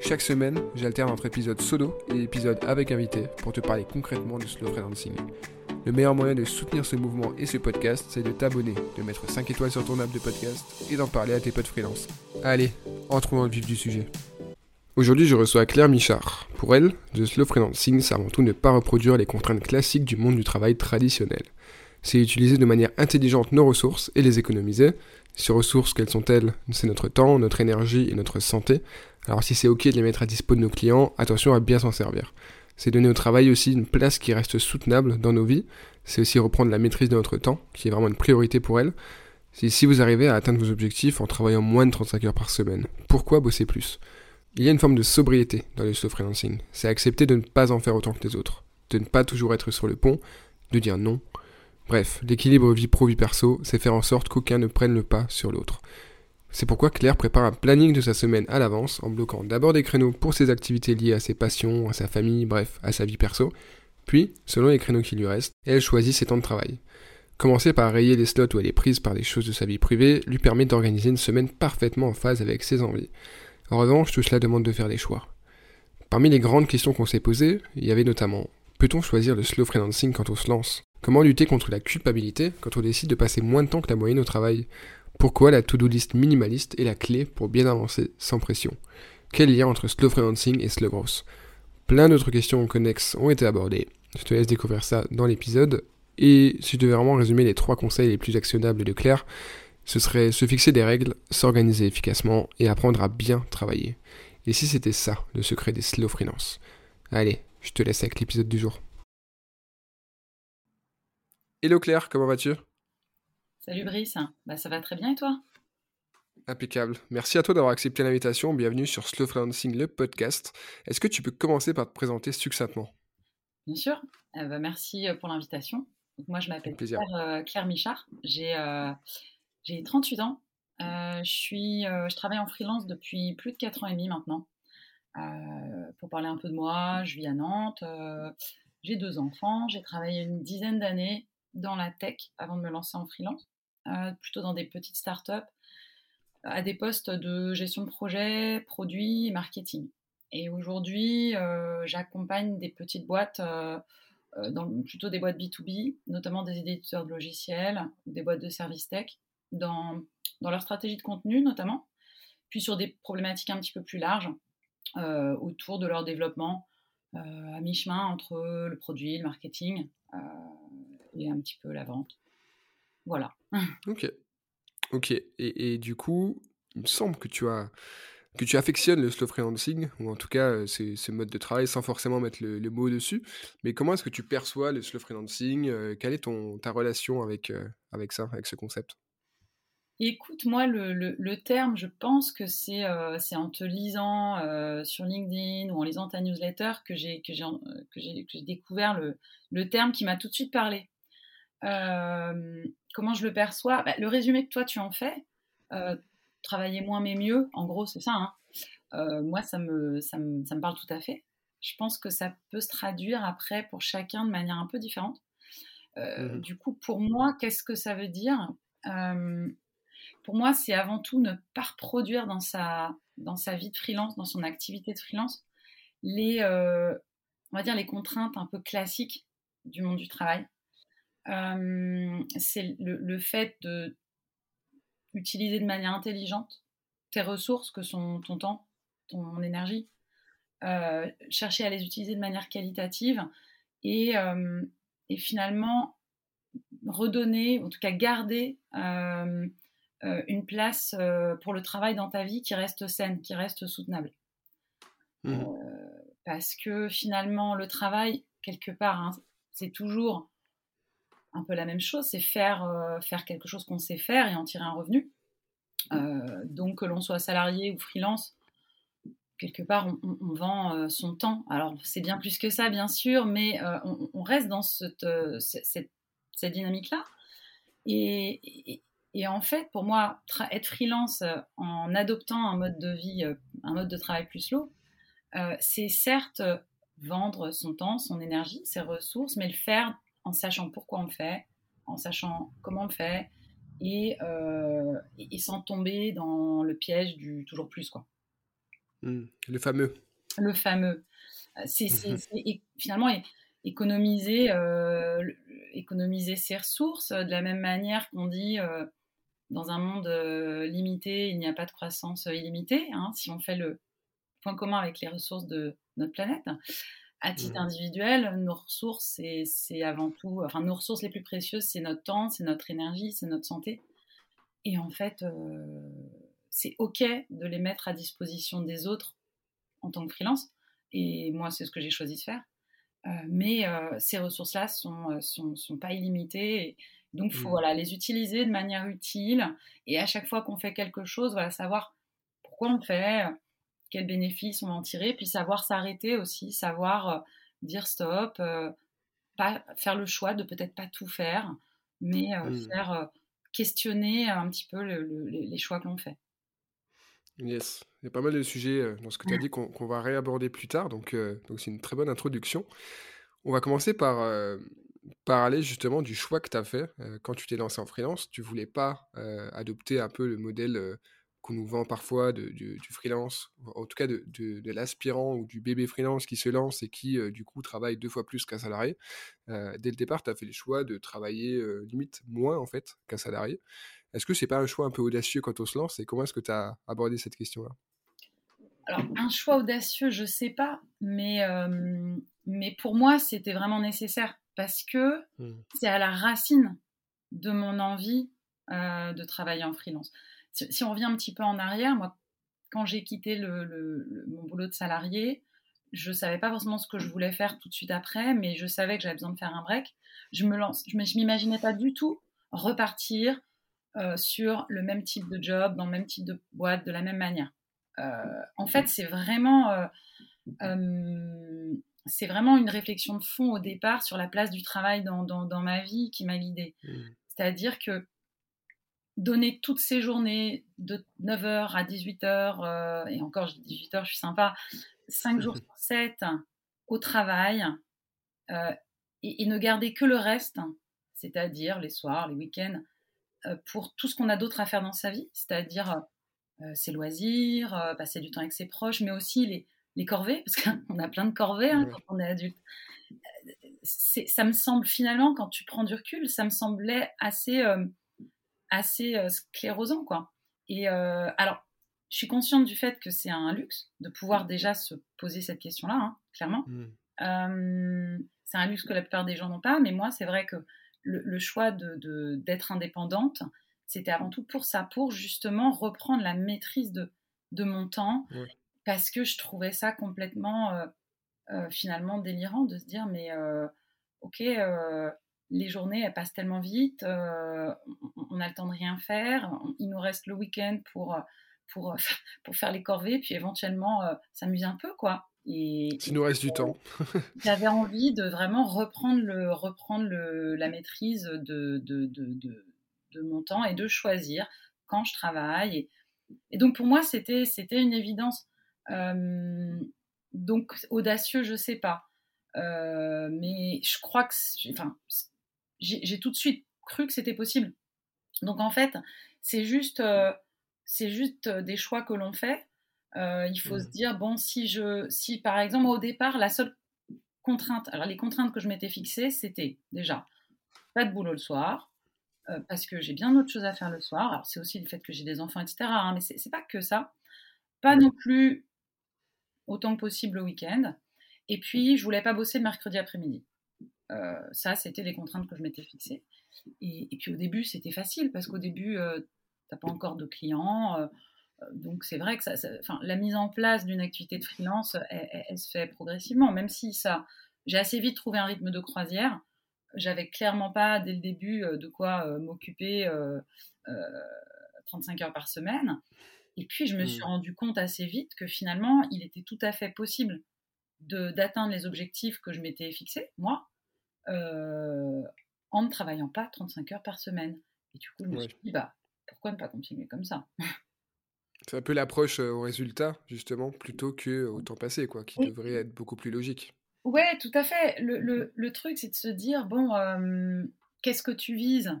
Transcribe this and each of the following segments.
Chaque semaine, j'alterne entre épisodes solo et épisodes avec invité pour te parler concrètement du slow freelancing. Le meilleur moyen de soutenir ce mouvement et ce podcast, c'est de t'abonner, de mettre 5 étoiles sur ton app de podcast et d'en parler à tes potes freelance. Allez, entrons dans le vif du sujet. Aujourd'hui, je reçois Claire Michard. Pour elle, le slow freelancing, c'est avant tout ne pas reproduire les contraintes classiques du monde du travail traditionnel. C'est utiliser de manière intelligente nos ressources et les économiser. Ces ressources, quelles sont-elles? C'est notre temps, notre énergie et notre santé. Alors si c'est ok de les mettre à dispo de nos clients, attention à bien s'en servir. C'est donner au travail aussi une place qui reste soutenable dans nos vies. C'est aussi reprendre la maîtrise de notre temps, qui est vraiment une priorité pour elle. C'est si vous arrivez à atteindre vos objectifs en travaillant moins de 35 heures par semaine. Pourquoi bosser plus? Il y a une forme de sobriété dans le slow freelancing. C'est accepter de ne pas en faire autant que les autres. De ne pas toujours être sur le pont, de dire non. Bref, l'équilibre vie pro-vie perso, c'est faire en sorte qu'aucun ne prenne le pas sur l'autre. C'est pourquoi Claire prépare un planning de sa semaine à l'avance en bloquant d'abord des créneaux pour ses activités liées à ses passions, à sa famille, bref, à sa vie perso, puis, selon les créneaux qui lui restent, elle choisit ses temps de travail. Commencer par rayer les slots où elle est prise par des choses de sa vie privée lui permet d'organiser une semaine parfaitement en phase avec ses envies. En revanche, tout cela demande de faire des choix. Parmi les grandes questions qu'on s'est posées, il y avait notamment Peut-on choisir le slow freelancing quand on se lance? Comment lutter contre la culpabilité quand on décide de passer moins de temps que la moyenne au travail? Pourquoi la to-do list minimaliste est la clé pour bien avancer sans pression? Quel lien entre slow freelancing et slow growth Plein d'autres questions connexes ont été abordées. Je te laisse découvrir ça dans l'épisode. Et si je devais vraiment résumer les trois conseils les plus actionnables de Claire, ce serait se fixer des règles, s'organiser efficacement et apprendre à bien travailler. Et si c'était ça, le secret des slow freelance? Allez, je te laisse avec l'épisode du jour. Hello Claire, comment vas-tu? Salut Brice, bah, ça va très bien et toi? Impeccable. Merci à toi d'avoir accepté l'invitation. Bienvenue sur Slow Freelancing, le podcast. Est-ce que tu peux commencer par te présenter succinctement? Bien sûr. Eh ben, merci euh, pour l'invitation. Moi, je m'appelle Claire, Claire, Michard. J'ai euh, 38 ans. Euh, je, suis, euh, je travaille en freelance depuis plus de 4 ans et demi maintenant. pour parler un peu de moi, je vis à Nantes. j'ai deux enfants. J'ai travaillé une dizaine d'années dans la tech avant de me lancer en freelance. Euh, plutôt dans des petites startups, à des postes de gestion de projet, produits et marketing. Et aujourd'hui, euh, j'accompagne des petites boîtes, euh, plutôt des boîtes B2B, notamment des éditeurs de logiciels, des boîtes de services tech, dans, dans leur stratégie de contenu notamment, puis sur des problématiques un petit peu plus larges autour de leur développement à mi-chemin entre le produit, le marketing et un petit peu la vente. Voilà. Ok. Ok. Et, et, du coup, il me semble que tu as que tu affectionnes le slow freelancing, ou en tout cas euh, ce mode de travail sans forcément mettre le, mot dessus. Mais comment est-ce que tu perçois le slow freelancing euh, Quelle est ton, ta relation avec, euh, avec ça, avec ce concept? Écoute, moi, le, le, terme, je pense que c'est en te lisant sur LinkedIn ou en lisant ta newsletter que j'ai découvert le, le terme qui m'a tout de suite parlé comment je le perçois bah, Le résumé que toi tu en fais, travailler moins mais mieux, en gros c'est ça. Hein. moi ça me, ça, me, ça me parle tout à fait. Je pense que ça peut se traduire après pour chacun de manière un peu différente. Mmh du coup, pour moi, qu'est-ce que ça veut dire? Pour moi, c'est avant tout ne pas reproduire dans sa, dans sa vie de freelance, dans son activité de freelance, les, on va dire les contraintes un peu classiques du monde du travail c'est le, fait de utiliser de manière intelligente tes ressources que sont ton temps, ton énergie, chercher à les utiliser de manière qualitative et, et finalement redonner, en tout cas garder une place pour le travail dans ta vie qui reste saine, qui reste soutenable. Mmh. parce que finalement, le travail, quelque part, hein, c'est toujours un peu la même chose, c'est faire, euh, faire quelque chose qu'on sait faire et en tirer un revenu. Euh, donc que l'on soit salarié ou freelance, quelque part, on, vend son temps. Alors, c'est bien plus que ça, bien sûr, mais on, reste dans cette, cette, dynamique-là. Et, en fait, pour moi, être freelance en adoptant un mode de vie, un mode de travail plus slow, c'est certes vendre son temps, son énergie, ses ressources, mais le faire en sachant pourquoi on le fait, en sachant comment on le fait, euh, et, sans tomber dans le piège du toujours plus. Quoi. Hmm, le fameux. Le fameux. Euh, c'est finalement économiser, euh, économiser ses ressources de la même manière qu'on dit dans un monde limité, il n'y a pas de croissance illimitée. Hein, si on fait le point commun avec les ressources de notre planète. À titre mmh. individuel, nos ressources, c'est avant tout, enfin nos ressources les plus précieuses, c'est notre temps, c'est notre énergie, c'est notre santé. Et en fait, euh, c'est OK de les mettre à disposition des autres en tant que freelance. Et moi, c'est ce que j'ai choisi de faire. Euh, mais euh, ces ressources-là sont, sont, sont, pas illimitées. donc, il faut mmh. voilà, les utiliser de manière utile. Et à chaque fois qu'on fait quelque chose, voilà, savoir pourquoi on le fait, quels bénéfices on va en tirer, puis savoir s'arrêter aussi, savoir euh, dire stop, euh, pas faire le choix de peut-être pas tout faire, mais euh, mmh. faire questionner un petit peu les choix que l'on fait. Yes, il y a pas mal de sujets dans ce que tu as dit qu'on va réaborder plus tard, donc donc c'est une très bonne introduction. On va commencer par parler justement du choix que tu as fait quand tu t'es lancé en freelance. Tu voulais pas adopter un peu le modèle qu'on nous vend parfois de, du, freelance, en tout cas de, de, l'aspirant ou du bébé freelance qui se lance et qui, euh, du coup, travaille deux fois plus qu'un salarié. Euh, dès le départ, tu as fait le choix de travailler euh, limite moins, en fait, qu'un salarié. Est-ce que c'est pas un choix un peu audacieux quand on se lance et comment est-ce que tu as abordé cette question-là? Alors, un choix audacieux, je sais pas, mais, mais pour moi, c'était vraiment nécessaire parce que mmh. c'est à la racine de mon envie de travailler en freelance si, on revient un petit peu en arrière, moi, quand j'ai quitté le, mon boulot de salarié, je savais pas forcément ce que je voulais faire tout de suite après, mais je savais que j'avais besoin de faire un break. Je me lance, je m'imaginais pas du tout repartir euh, sur le même type de job, dans le même type de boîte, de la même manière. Euh, en fait, c'est vraiment, euh, c'est vraiment une réflexion de fond au départ sur la place du travail dans, dans ma vie qui m'a guidée. Mmh. C'est-à-dire que donner toutes ces journées de 9h à 18h, euh, et encore 18h, je suis sympa, 5 jours sur 7 au travail, euh, et, ne garder que le reste, c'est-à-dire les soirs, les week-ends, euh, pour tout ce qu'on a d'autre à faire dans sa vie, c'est-à-dire ses loisirs, passer du temps avec ses proches, mais aussi les, les corvées, parce qu'on a plein de corvées hein, quand on est adulte. ça me semble finalement, quand tu prends du recul, ça me semblait assez assez euh, sclérosant, quoi. Et euh, alors, je suis consciente du fait que c'est un luxe de pouvoir déjà se poser cette question-là, hein, clairement. Mmh. Euh, c'est un luxe que la plupart des gens n'ont pas, mais moi, c'est vrai que le, choix d'être de, d'être indépendante, c'était avant tout pour ça, pour justement reprendre la maîtrise de, de mon temps, parce que je trouvais ça complètement, finalement, délirant de se dire, mais ok, les journées, elles passent tellement vite, euh, on a le temps de rien faire, il nous reste le week-end pour, euh, pour, euh, pour faire les corvées, puis éventuellement s'amuser un peu, quoi. Et, nous reste du temps. J'avais envie de vraiment reprendre, le, reprendre le, la maîtrise de, de, de, de, mon temps et de choisir quand je travaille. Et, donc pour moi, c'était une évidence. donc audacieux, je sais pas. mais je crois que, enfin, j'ai tout de suite cru que c'était possible. Donc en fait, c'est juste, euh, c'est juste euh, des choix que l'on fait. Euh, il faut se dire bon, si je, si par exemple au départ la seule contrainte, alors les contraintes que je m'étais fixées, c'était déjà pas de boulot le soir, parce que j'ai bien d'autres choses à faire le soir. Alors c'est aussi le fait que j'ai des enfants, etc. Hein, mais c'est pas que ça. Pas non plus autant que possible le week-end. Et puis je voulais pas bosser le mercredi après-midi. Euh, ça, c'était les contraintes que je m'étais fixées. Et, puis au début, c'était facile parce qu'au début, euh, tu n'as pas encore de clients. Euh, donc c'est vrai que ça, la mise en place d'une activité de freelance, elle, se fait progressivement, même si ça, j'ai assez vite trouvé un rythme de croisière. J'avais clairement pas dès le début de quoi m'occuper 35 heures par semaine. Et puis, je me suis mmh. rendu compte assez vite que finalement, il était tout à fait possible d'atteindre les objectifs que je m'étais fixés, moi, euh, en ne travaillant pas 35 heures par semaine. Et du coup, je me suis dit, bah, pourquoi ne pas continuer comme ça? C'est un peu l'approche au résultat, justement, plutôt qu'au temps passé, quoi, qui devrait être beaucoup plus logique. Ouais, tout à fait. Le, le, le truc, c'est de se dire, bon, qu'est-ce que tu vises?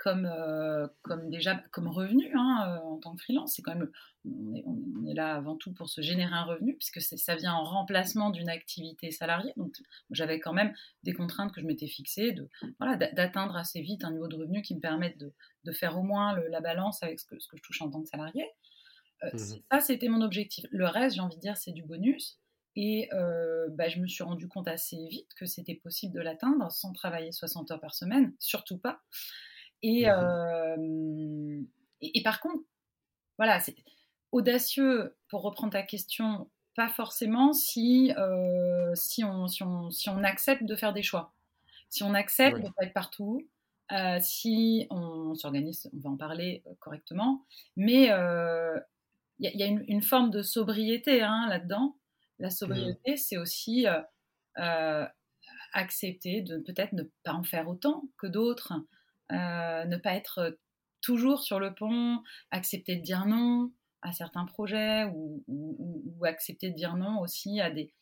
Comme, euh, comme déjà comme revenu hein, euh, en tant que freelance. C'est quand même, on est, on est, là avant tout pour se générer un revenu, puisque ça vient en remplacement d'une activité salariée. Donc j'avais quand même des contraintes que je m'étais fixées, de, voilà, d'atteindre assez vite un niveau de revenu qui me permette de, de faire au moins la balance avec ce que, ce que, je touche en tant que salarié. Euh, mmh ça, c'était mon objectif. Le reste, j'ai envie de dire, c'est du bonus. Et bah, je me suis rendu compte assez vite que c'était possible de l'atteindre sans travailler 60 heures par semaine, surtout pas. Mmh et, et, par contre, voilà, c'est audacieux, pour reprendre ta question, pas forcément si, si, on, si, on, si, on, accepte de faire des choix. Si on accepte de ne pas être partout, si on, s'organise, on va en parler correctement, mais il y, a une, une, forme de sobriété hein, là-dedans. La mmh. sobriété, c'est aussi accepter de peut-être ne pas en faire autant que d'autres, euh, ne pas être toujours sur le pont, accepter de dire non à certains projets ou, accepter de dire non aussi à des,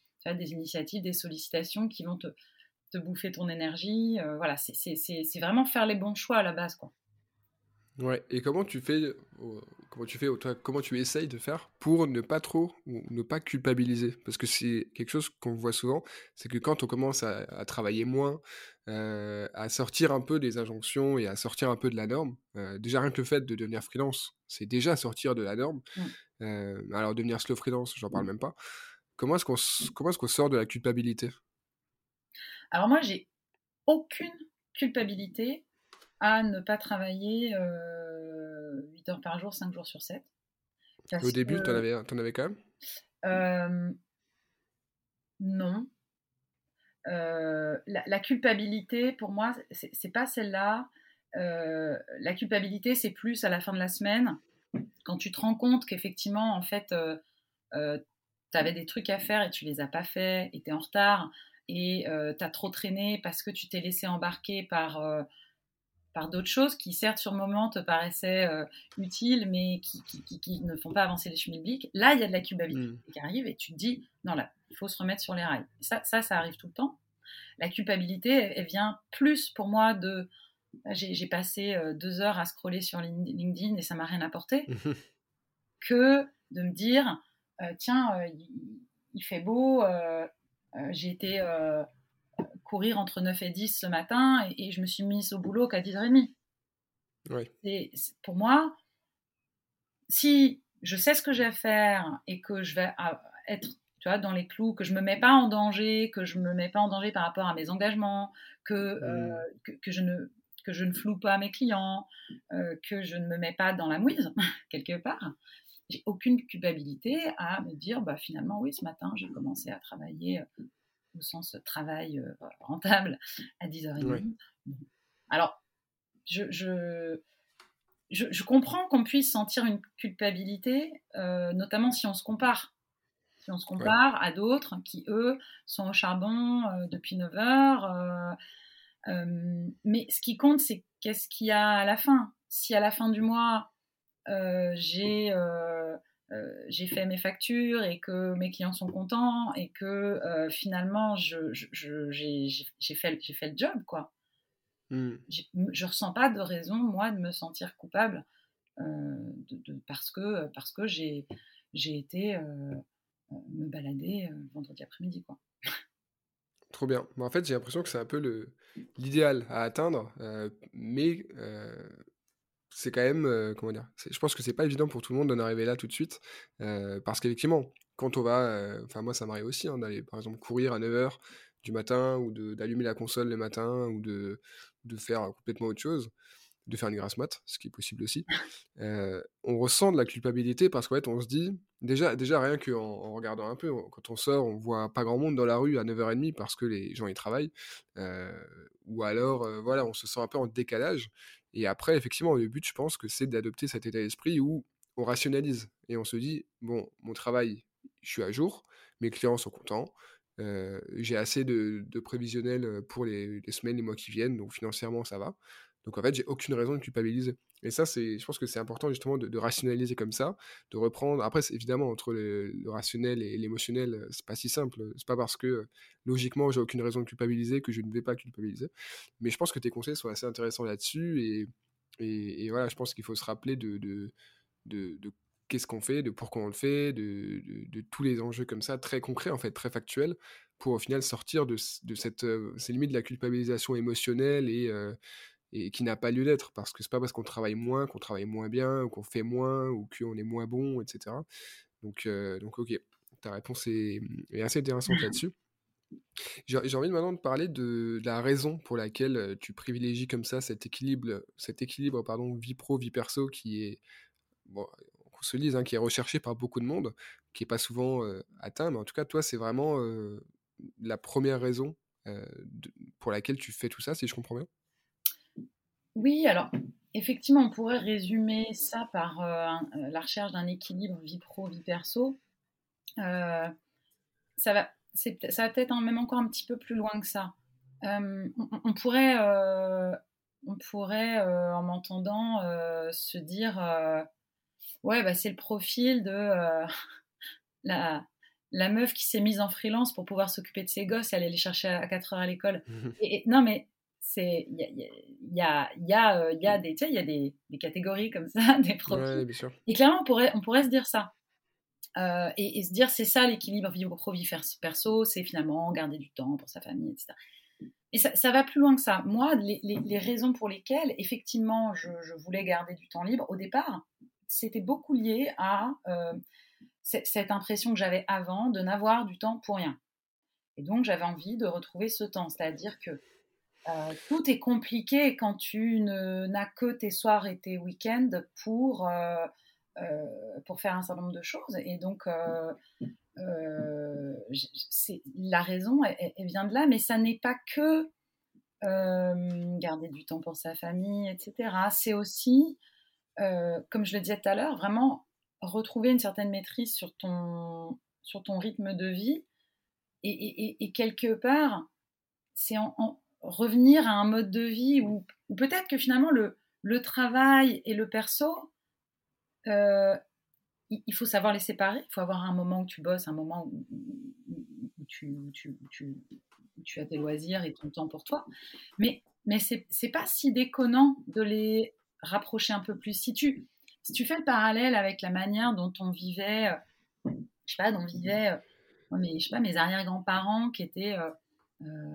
initiatives, des sollicitations qui vont te, bouffer ton énergie. Euh, voilà, c'est vraiment faire les bons choix à la base. Ouais, et comment tu fais, comment tu fais, toi, comment tu essayes de faire pour ne pas trop ou ne pas culpabiliser? Parce que c'est quelque chose qu'on voit souvent, c'est que quand on commence à, travailler moins, euh, à sortir un peu des injonctions et à sortir un peu de la norme, euh, déjà rien que le fait de devenir freelance, c'est déjà sortir de la norme. Mmh. Euh, alors devenir slow freelance, j'en parle mmh. même pas. Comment est-ce qu'on comment est-ce qu'on sort de la culpabilité? Alors moi, j'ai aucune culpabilité à ne pas travailler 8 euh, heures par jour, 5 jours sur 7. Au début, tu en, avais, en avais quand même? Euh, Non. Euh, la, culpabilité, pour moi, c'est pas celle-là. la culpabilité, c'est plus à la fin de la semaine, quand tu te rends compte qu'effectivement, en fait, tu avais des trucs à faire et tu les as pas fait, et tu es en retard, et tu as trop traîné parce que tu t'es laissé embarquer par par d'autres choses qui, certes, sur le moment, te paraissaient euh, utiles, mais qui, qui, ne font pas avancer les chemins bibliques. Là, il y a de la culpabilité mm. qui arrive et tu te dis, non, là, il faut se remettre sur les rails. Ça, ça, ça arrive tout le temps. La culpabilité, elle, vient plus pour moi de. J'ai passé euh, deux heures à scroller sur LinkedIn et ça m'a rien apporté, que de me dire, euh, tiens, il, fait beau, j'ai été courir entre 9 et 10 ce matin et, je me suis mise au boulot qu'à 10h30. Et pour moi, si je sais ce que j'ai à faire et que je vais être tu vois, dans les clous, que je ne me mets pas en danger, que je ne me mets pas en danger par rapport à mes engagements, que, euh, que, je, ne, que je ne floue pas mes clients, euh, que je ne me mets pas dans la mouise, quelque part, j'ai aucune culpabilité à me dire, bah, finalement, oui, ce matin, j'ai commencé à travailler au sens travail euh, rentable à 10h30. Alors, je, je, je, comprends qu'on puisse sentir une culpabilité, euh, notamment si on se compare. Si on se compare à d'autres qui, eux, sont au charbon euh, depuis 9 heures. mais ce qui compte, c'est qu'est-ce qu'il y a à la fin. Si à la fin du mois, j'ai euh, j'ai fait mes factures et que mes clients sont contents et que euh, finalement je, j'ai fait, fait le job quoi. Hmm. Je ressens pas de raison moi de me sentir coupable euh, de, parce que parce que j'ai été me balader vendredi après-midi quoi. Trop bien. en fait, j'ai l'impression que c'est un peu l'idéal à atteindre, mais c'est quand même, euh, comment dire, je pense que c'est pas évident pour tout le monde d'en arriver là tout de suite, euh, parce qu'effectivement, quand on va, euh, enfin moi ça m'arrive aussi hein, d'aller par exemple courir à 9h du matin, ou d'allumer la console le matin, ou de, de, faire complètement autre chose, de faire une grasse mat, ce qui est possible aussi, on ressent de la culpabilité parce qu'en fait on se dit, déjà, déjà rien qu'en en regardant un peu, quand on sort, on voit pas grand monde dans la rue à 9h30 parce que les gens y travaillent, ou alors voilà, on se sent un peu en décalage, et après, effectivement, le but, je pense que c'est d'adopter cet état d'esprit où, on rationalise et on se dit bon, mon travail, je suis à jour, mes clients sont contents, j'ai assez de, prévisionnel pour les, les, semaines, les mois qui viennent, donc financièrement ça va. Donc en fait, j'ai aucune raison de culpabiliser. Et ça, c'est, je pense que c'est important justement de, rationaliser comme ça, de reprendre. Après, évidemment, entre le, rationnel et l'émotionnel, c'est pas si simple. C'est pas parce que logiquement, j'ai aucune raison de culpabiliser que je ne vais pas culpabiliser. Mais je pense que tes conseils sont assez intéressants là-dessus. Et, et, voilà, je pense qu'il faut se rappeler de, de, de, qu'est-ce qu'on fait, de pourquoi on le fait, de, de, tous les enjeux comme ça, très concrets, en fait, très factuels, pour au final sortir de, de cette, ces limites de la culpabilisation émotionnelle et, et qui n'a pas lieu d'être parce que c'est pas parce qu'on travaille moins qu'on travaille moins bien ou qu'on fait moins ou qu'on est moins bon, etc. Donc, euh, donc ok, ta réponse est, assez intéressante là-dessus. J'ai envie maintenant de parler de, la raison pour laquelle euh, tu privilégies comme ça cet équilibre, cet équilibre pardon, vie pro, vie perso qui est, bon, on se dise, hein, qui est recherché par beaucoup de monde, qui est pas souvent euh, atteint, mais en tout cas, toi, c'est vraiment la première raison pour laquelle tu fais tout ça, si je comprends bien? Oui, alors effectivement, on pourrait résumer ça par euh, euh, la recherche d'un équilibre vie pro, vie perso. Euh, ça va, ça va peut-être même encore un petit peu plus loin que ça. On, pourrait, on pourrait en m'entendant, se dire ouais, bah, c'est le profil de la, la meuf qui s'est mise en freelance pour pouvoir s'occuper de ses gosses et aller les chercher à 4 heures à l'école. et, non, mais c'est il y a, y, a, euh, y, a, des il y a des, des, catégories comme ça des profils et clairement on pourrait on pourrait se dire ça. Euh, et, se dire c'est ça l'équilibre vie pro vie perso c'est finalement garder du temps pour sa famille etc et ça, ça va plus loin que ça. Moi les, les, raisons pour lesquelles effectivement je, je, voulais garder du temps libre au départ c'était beaucoup lié à euh, cette impression que j'avais avant de n'avoir du temps pour rien. Et donc j'avais envie de retrouver ce temps. C'est à dire que euh, tout est compliqué quand tu n'as que tes soirs et tes week-ends pour, euh, euh, pour faire un certain nombre de choses. Et donc, la raison, elle, vient de là, mais ça n'est pas que garder du temps pour sa famille, etc. C'est aussi, comme je le disais tout à l'heure, vraiment retrouver une certaine maîtrise sur ton, sur ton rythme de vie. Et, et quelque part, c'est en, revenir à un mode de vie où, peut-être que finalement le, travail et le perso, euh, il faut savoir les séparer. Il faut avoir un moment où tu bosses, un moment où, tu, as tes loisirs et ton temps pour toi. Mais, mais c'est pas si déconnant de les rapprocher un peu plus. Si tu, si tu fais le parallèle avec la manière dont on vivait, euh, je sais pas, dont vivaient, euh, pas, mes arrière-grands-parents qui étaient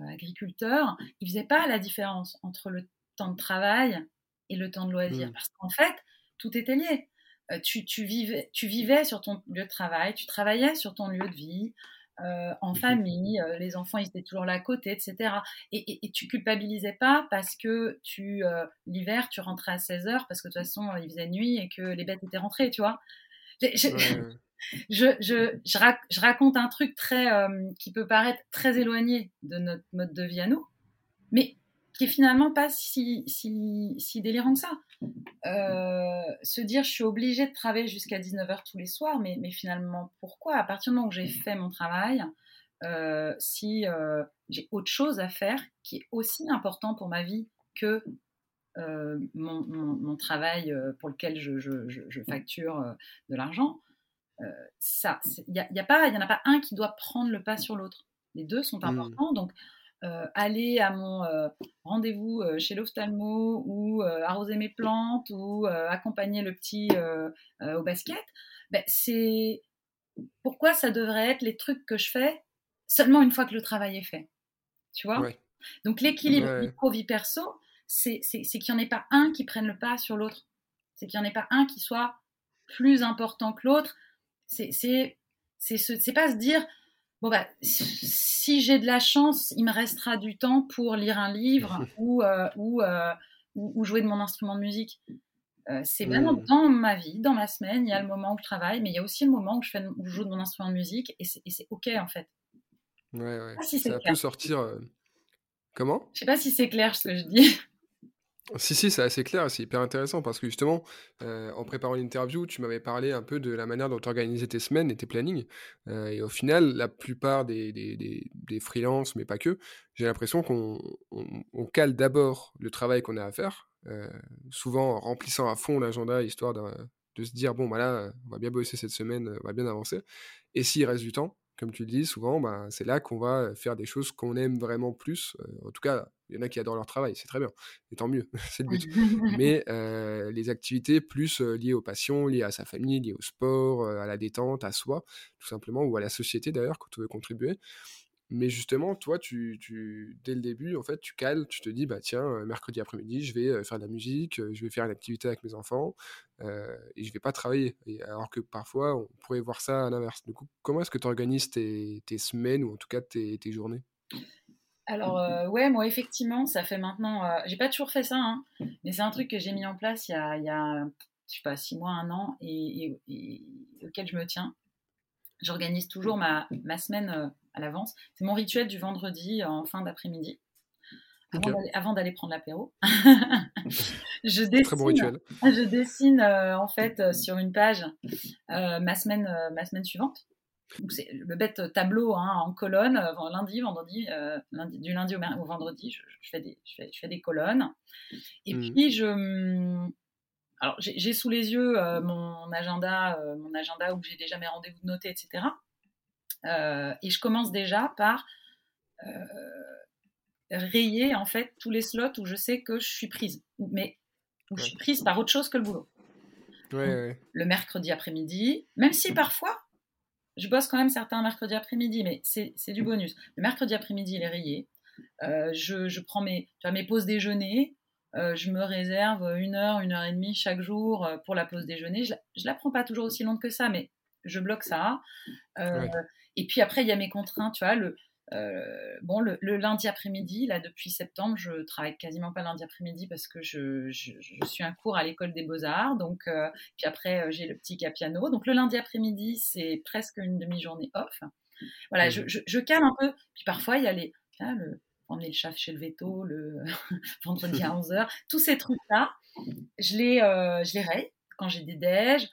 agriculteur, il faisait pas la différence entre le temps de travail et le temps de loisir. Mmh. Parce qu'en fait, tout était lié. Euh, tu, tu, vivais, tu vivais sur ton lieu de travail, tu travaillais sur ton lieu de vie, euh, en mmh famille, les enfants ils étaient toujours là à côté, etc. Et, et, tu culpabilisais pas parce que tu l'hiver tu rentrais à 16 h parce que de toute façon il faisait nuit et que les bêtes étaient rentrées, tu vois je, je, je, raconte un truc très, euh, qui peut paraître très éloigné de notre mode de vie à nous, mais qui est finalement pas si, délirant que ça. Euh, se dire je suis obligée de travailler jusqu'à 19h tous les soirs, mais, finalement pourquoi? À partir du moment où j'ai fait mon travail, euh, si j'ai autre chose à faire qui est aussi important pour ma vie que mon, travail pour lequel je facture de l'argent, ça, il y, a, y a pas, il y en a pas un qui doit prendre le pas sur l'autre. Les deux sont mmh. importants. Donc, euh, aller à mon euh, rendez-vous euh, chez l'ophtalmo ou arroser mes plantes ou accompagner le petit au basket, ben, c'est pourquoi ça devrait être les trucs que je fais seulement une fois que le travail est fait? Tu vois? Donc l'équilibre vie pro-vie perso, c'est qu'il n'y en ait pas un qui prenne le pas sur l'autre. C'est qu'il n'y en ait pas un qui soit plus important que l'autre c'est c'est pas se dire bon bah si j'ai de la chance, il me restera du temps pour lire un livre ou, euh, euh, ou, ou, jouer de mon instrument de musique. Euh, c'est vraiment dans ma vie, dans ma semaine, il y a le moment où je travaille, mais il y a aussi le moment où je, fais, où je joue de mon instrument de musique et c'est ok en fait. Ouais, ouais. Si ça peut sortir. Comment? Je sais pas si c'est clair ce que je dis. Si, si, c'est assez clair, c'est hyper intéressant parce que justement, euh, en préparant l'interview, tu m'avais parlé un peu de la manière dont tu organisais tes semaines et tes plannings. Euh, et au final, la plupart des, des, des, freelances, mais pas que, j'ai l'impression qu'on on, cale d'abord le travail qu'on a à faire, euh, souvent en remplissant à fond l'agenda, histoire de, de, se dire, bon, bah on va bien bosser cette semaine, on va bien avancer. Et s'il reste du temps, comme tu le dis, souvent, bah, c'est là qu'on va faire des choses qu'on aime vraiment plus. en tout cas, il y en a qui adorent leur travail, c'est très bien, et tant mieux, c'est le but. Mais les activités plus liées aux passions, liées à sa famille, liées au sport, à la détente, à soi, tout simplement, ou à la société d'ailleurs, quand on veut contribuer, mais justement, toi, tu, dès le début, en fait, tu cales, tu te dis, bah tiens, euh, mercredi après-midi, je vais euh, faire de la musique, euh, je vais faire une activité avec mes enfants, et je vais pas travailler. Alors que parfois, on pourrait voir ça à l'inverse. Du coup, comment est-ce que tu organises tes, semaines, ou en tout cas tes, journées? Alors ouais, moi effectivement, ça fait maintenant, j'ai pas toujours fait ça, hein, mais c'est un truc que j'ai mis en place il y a, il y je sais pas, six mois, un an, et, auquel je me tiens. J'organise toujours ma semaine à l'avance. C'est mon rituel du vendredi en fin d'après-midi. Avant d'aller prendre l'apéro, je dessine, Très bon rituel. Je dessine euh, en fait euh, sur une page euh, ma, semaine, ma semaine suivante. C'est le bête tableau hein, en colonne, lundi, vendredi, lundi, du lundi au, vendredi, je, fais des, je, fais, je, fais, des colonnes. Et mmh. puis, je, alors j'ai sous les yeux mon agenda, mon agenda où j'ai déjà mes rendez-vous notés, etc. Euh, et je commence déjà par euh, rayer en fait tous les slots où je sais que je suis prise, mais où je suis prise par autre chose que le boulot. Le mercredi après-midi, même si parfois je bosse quand même certains mercredis après-midi, mais c'est du bonus. Le mercredi après-midi, il est rayé. Euh, je, je, prends mes, tu vois, mes pauses déjeuner. je me réserve une heure, une heure et demie chaque jour pour la pause déjeuner. Je, ne la prends pas toujours aussi longue que ça, mais je bloque ça. Et puis après, il y a mes contraintes, tu vois, le, euh, bon, le, lundi après-midi, là, depuis septembre, je travaille quasiment pas lundi après-midi parce que je, je, suis un cours à l'école des beaux-arts. Donc, euh, puis après, euh, j'ai le petit piano. Donc, le lundi après-midi, c'est presque une demi-journée off. Voilà, je, je, calme un peu. Puis parfois, il y a les, le, emmener le chat chez le veto, le vendredi à 11h. Tous ces trucs-là, je les, je les raye quand j'ai des déj.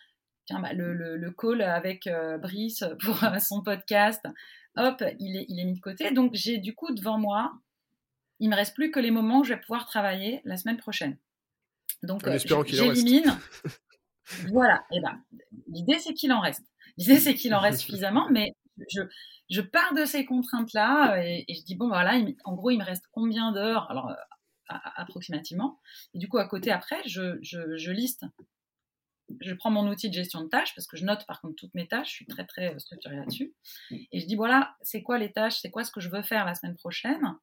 Bah, le, call avec euh, Brice pour euh, son podcast, hop, il est, il est mis de côté. Donc j'ai du coup devant moi, il me reste plus que les moments où je vais pouvoir travailler la semaine prochaine. Donc euh, j'élimine. voilà. Et ben, l'idée c'est qu'il en reste. L'idée c'est qu'il en reste suffisamment, mais je, je pars de ces contraintes-là et, je dis bon voilà, en gros il me reste combien d'heures alors approximativement. Et du coup à côté après je, je, je liste je prends mon outil de gestion de tâches parce que je note par contre toutes mes tâches, je suis très très structurée là-dessus. Et je dis voilà, c'est quoi les tâches, c'est quoi ce que je veux faire la semaine prochaine?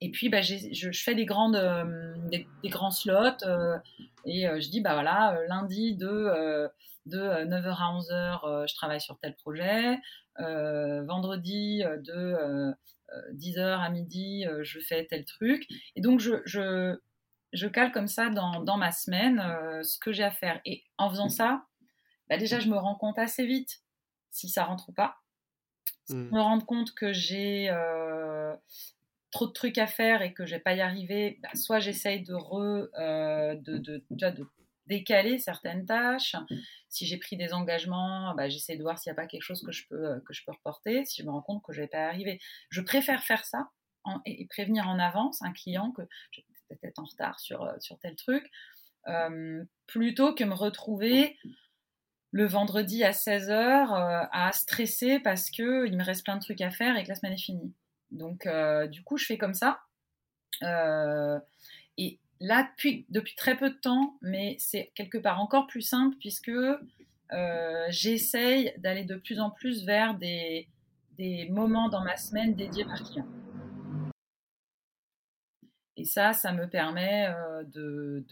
Et puis bah, je, fais des, grandes, euh, des, grands slots euh, et euh, je dis bah voilà, lundi de, de 9h à 11h, je travaille sur tel projet. vendredi de 10h à midi, je fais tel truc. Et donc je je cale comme ça dans, ma semaine euh, ce que j'ai à faire. Et en faisant ça, bah, déjà, je me rends compte assez vite si ça rentre ou pas. Si je mmh. me rends compte que j'ai euh, trop de trucs à faire et que je vais pas y arriver, bah, soit j'essaye de, euh, de, de, de, décaler certaines tâches. Si j'ai pris des engagements, bah, j'essaie de voir s'il n'y a pas quelque chose que je peux, que je peux reporter, si je me rends compte que je vais pas y arriver. Je préfère faire ça et, prévenir en avance un client que peut-être en retard sur, euh, tel truc, euh, plutôt que me retrouver le vendredi à 16h euh, à stresser parce qu'il me reste plein de trucs à faire et que la semaine est finie. Donc, du coup, je fais comme ça. et là, depuis, depuis très peu de temps, mais c'est quelque part encore plus simple puisque j'essaye d'aller de plus en plus vers des, des moments dans ma semaine dédiés par client. Et ça, ça me permet de,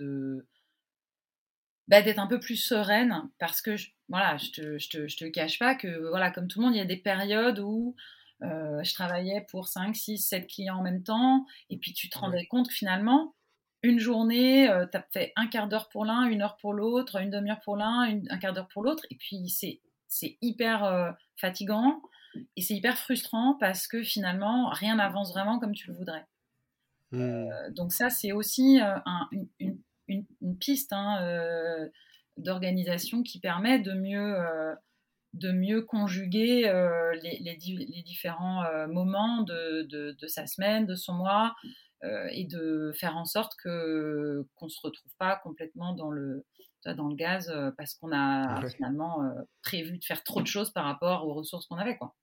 bah, d'être un peu plus sereine parce que je, voilà, je te, je te, je te cache pas que voilà, comme tout le monde, il y a des périodes où euh, je travaillais pour 5, 6, 7 clients en même temps et puis tu te rendais compte que finalement, une journée, euh, tu as fait un quart d'heure pour l'un, une heure pour l'autre, une demi-heure pour l'un, un quart d'heure pour l'autre et puis c'est, c'est hyper fatigant et c'est hyper frustrant parce que finalement, rien n'avance vraiment comme tu le voudrais. Mmh. donc ça, c'est aussi une, une, piste hein, d'organisation qui permet de mieux de mieux conjuguer euh, les, les, différents euh, moments de, de, sa semaine, de son mois, euh, et de faire en sorte que qu'on se retrouve pas complètement dans le dans le gaz parce qu'on a finalement prévu de faire trop de choses par rapport aux ressources qu'on avait quoi.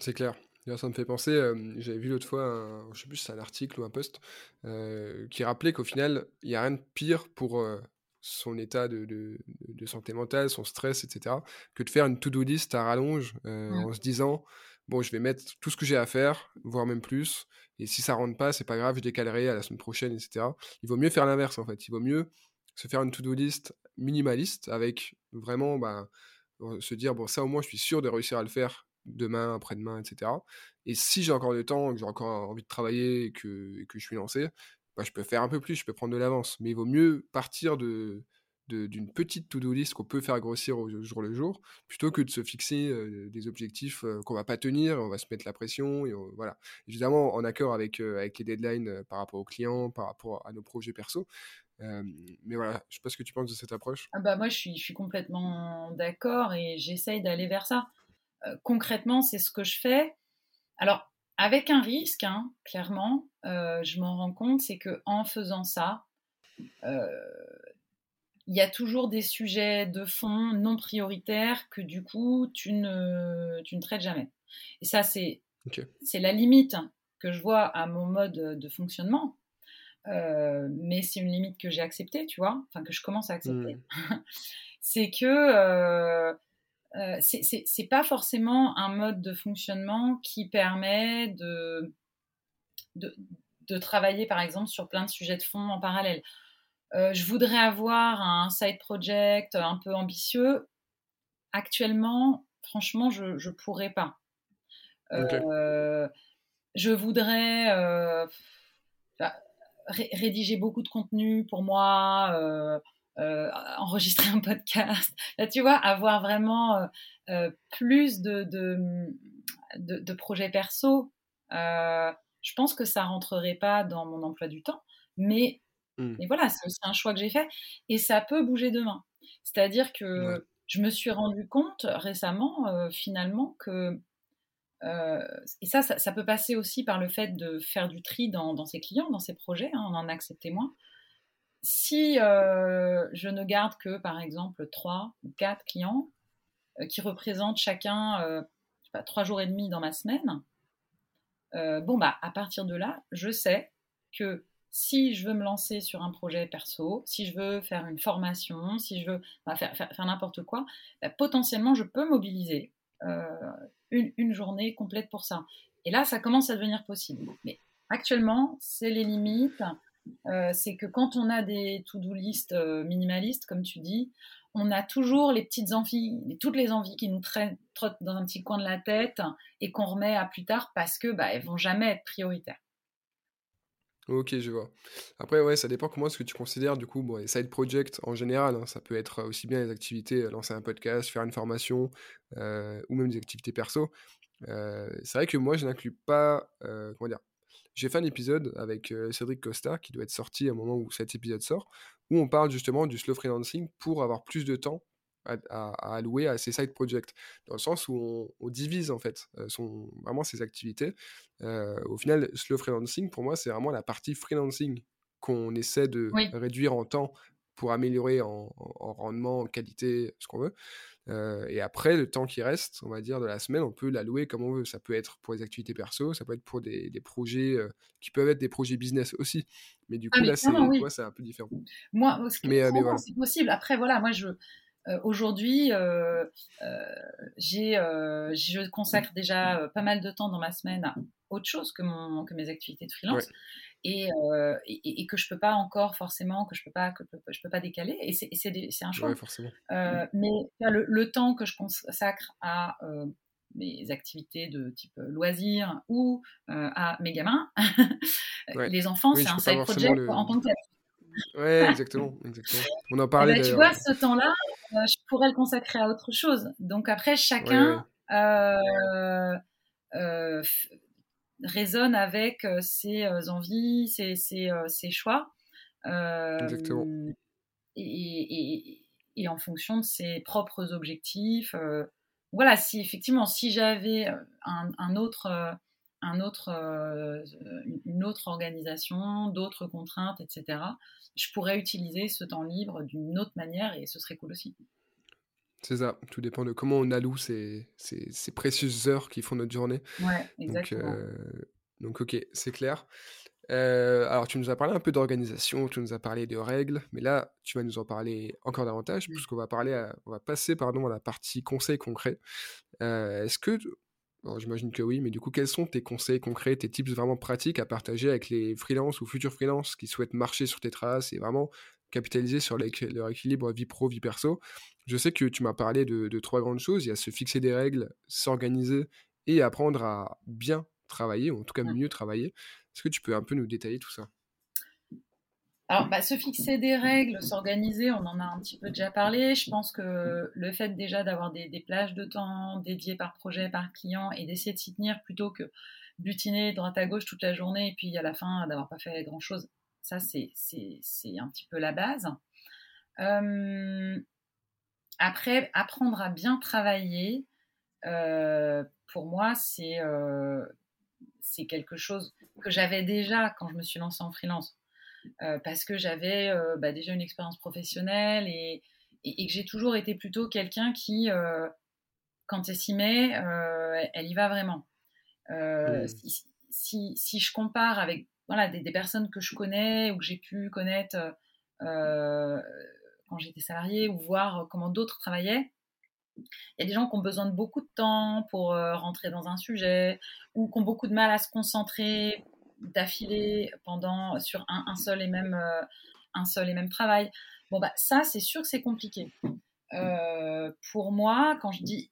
C'est clair. Ça me fait penser, j'avais vu l'autre fois, un, je sais plus si c'est un article ou un post, qui rappelait qu'au final, il n'y a rien de pire pour son état de, de, santé mentale, son stress, etc., que de faire une to-do list à rallonge mmh. en se disant bon, je vais mettre tout ce que j'ai à faire, voire même plus, et si ça rentre pas, c'est pas grave, je décalerai à la semaine prochaine, etc. Il vaut mieux faire l'inverse en fait. Il vaut mieux se faire une to-do list minimaliste avec vraiment bah, se dire bon, ça au moins je suis sûr de réussir à le faire demain, après-demain, etc. Et si j'ai encore du temps, que j'ai encore envie de travailler et que, que je suis lancé, bah, je peux faire un peu plus, je peux prendre de l'avance. Mais il vaut mieux partir de d'une petite to-do list qu'on peut faire grossir au jour le jour, plutôt que de se fixer des objectifs qu'on va pas tenir, on va se mettre la pression, et voilà. Évidemment, en accord avec, avec les deadlines par rapport aux clients, par rapport à nos projets perso. mais voilà, je sais pas ce que tu penses de cette approche. Ah bah moi, je suis complètement d'accord et j'essaye d'aller vers ça. Concrètement, c'est ce que je fais. Alors, avec un risque, hein, clairement, euh, je m'en rends compte, c'est que en faisant ça, euh, il y a toujours des sujets de fond non prioritaires que du coup tu ne, tu ne traites jamais. Et ça, c'est la limite que je vois à mon mode de fonctionnement. Euh, mais c'est une limite que j'ai acceptée, tu vois, enfin que je commence à accepter. Hmm. c'est que euh, c'est pas forcément un mode de fonctionnement qui permet de, de, travailler, par exemple, sur plein de sujets de fond en parallèle. Euh, je voudrais avoir un side project un peu ambitieux. Actuellement, franchement, je ne pourrais pas. Euh, je voudrais bah, rédiger beaucoup de contenu pour moi euh, enregistrer un podcast. tu vois, avoir vraiment euh, euh, plus de, de, projets perso. je pense que ça rentrerait pas dans mon emploi du temps, mais, mmh. mais voilà, c'est aussi un choix que j'ai fait et ça peut bouger demain. C'est-à-dire que je me suis rendu compte récemment, finalement, que et ça, ça, peut passer aussi par le fait de faire du tri dans, dans ses clients, dans ses projets, hein, on en a accepté moins si euh, je ne garde que, par exemple, trois ou quatre clients euh, qui représentent chacun euh, trois jours et demi dans ma semaine, bon, bah, à partir de là, je sais que si je veux me lancer sur un projet perso, si je veux faire une formation, si je veux bah, faire, n'importe quoi, bah, potentiellement, je peux mobiliser une, une journée complète pour ça. Et là, ça commence à devenir possible. Mais actuellement, c'est les limites. Euh, c'est que quand on a des to-do list euh, minimalistes, comme tu dis, on a toujours les petites envies, toutes les envies qui nous trottent dans un petit coin de la tête et qu'on remet à plus tard parce que bah, elles vont jamais être prioritaires. Ok, je vois. Après, ouais, ça dépend comment est-ce que tu considères, du coup, bon, les side projects en général, hein, ça peut être aussi bien les activités, euh, lancer un podcast, faire une formation, ou même des activités perso. c'est vrai que moi, je n'inclus pas, comment dire, j'ai fait un épisode avec Cédric Costa, qui doit être sorti au moment où cet épisode sort, où on parle justement du slow freelancing pour avoir plus de temps à, allouer à ces side projects, dans le sens où on, divise en fait son, vraiment ces activités. au final, slow freelancing, pour moi, c'est vraiment la partie freelancing qu'on essaie de réduire en temps pour améliorer en, rendement, en qualité, ce qu'on veut. Euh, et après, le temps qui reste, on va dire, de la semaine, on peut l'allouer comme on veut. Ça peut être pour les activités perso, ça peut être pour des, projets euh, qui peuvent être des projets business aussi. Mais du ah, coup, là, c'est un peu différent. Moi, mais, euh, voilà. c'est possible. Après, voilà, moi, je. Aujourd'hui, j'ai, je consacre déjà pas mal de temps dans ma semaine à autre chose que, mon, que mes activités de freelance. Euh, et, et, que je peux pas encore forcément, que je peux pas, que je peux pas décaler. Et c'est un choix. Euh, mais le, temps que je consacre à euh, mes activités de type loisirs ou à mes gamins, les enfants, c'est un side project en tant que tel. Ouais, exactement, exactement. On en parlait. Eh ben, tu vois, ce temps-là, je pourrais le consacrer à autre chose. Donc après, chacun résonne avec ses envies, ses, ses, choix. Exactement. Et, et, en fonction de ses propres objectifs. voilà, si effectivement, si j'avais un, un, autre un autre, une autre organisation, d'autres contraintes, etc., je pourrais utiliser ce temps libre d'une autre manière et ce serait cool aussi. C'est ça, tout dépend de comment on alloue ces, ces, précieuses heures qui font notre journée. Ouais, exactement. Donc, ok, c'est clair. alors, tu nous as parlé un peu d'organisation, tu nous as parlé de règles, mais là, tu vas nous en parler encore davantage, mmh. puisqu'on va parler, on va passer pardon à la partie conseils concrets. Est-ce que J'imagine que oui, mais du coup, quels sont tes conseils concrets, tes tips vraiment pratiques à partager avec les freelances ou futurs freelances qui souhaitent marcher sur tes traces et vraiment capitaliser sur leur équilibre vie pro, vie perso Je sais que tu m'as parlé de, trois grandes choses. Il y a se fixer des règles, s'organiser et apprendre à bien travailler, ou en tout cas mieux travailler. Est-ce que tu peux un peu nous détailler tout ça? Alors, bah, se fixer des règles, s'organiser, on en a un petit peu déjà parlé. Je pense que le fait déjà d'avoir des, plages de temps dédiées par projet, par client, et d'essayer de s'y tenir plutôt que butiner droite à gauche toute la journée et puis à la fin d'avoir pas fait grand-chose, ça c'est un petit peu la base. Euh, après, apprendre à bien travailler, euh, pour moi, euh, c'est quelque chose que j'avais déjà quand je me suis lancée en freelance euh, parce que j'avais euh, bah, déjà une expérience professionnelle et, et, que j'ai toujours été plutôt quelqu'un qui, euh, quand elle s'y met, elle y va vraiment. Mmh. Si, si, je compare avec voilà, des, personnes que je connais ou que j'ai pu connaître quand j'étais salariée ou voir comment d'autres travaillaient, il y a des gens qui ont besoin de beaucoup de temps pour rentrer dans un sujet ou qui ont beaucoup de mal à se concentrer d'affilée pendant sur un, seul et même euh, un seul et même travail. Bon bah ça c'est sûr que c'est compliqué. Euh, pour moi, quand je dis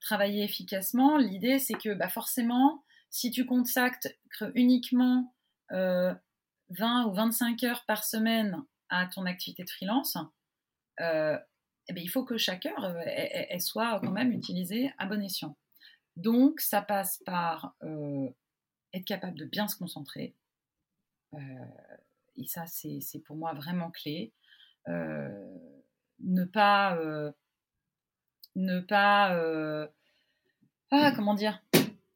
travailler efficacement, l'idée c'est que bah, forcément, si tu consacres uniquement 20 euh, ou 25 heures par semaine à ton activité de freelance, eh bien, il faut que chaque heure elle, soit quand même utilisée à bon escient. Donc ça passe par être capable de bien se concentrer. Euh, et ça, c'est pour moi vraiment clé. Euh, ne pas. Euh, ne pas. ah, comment dire?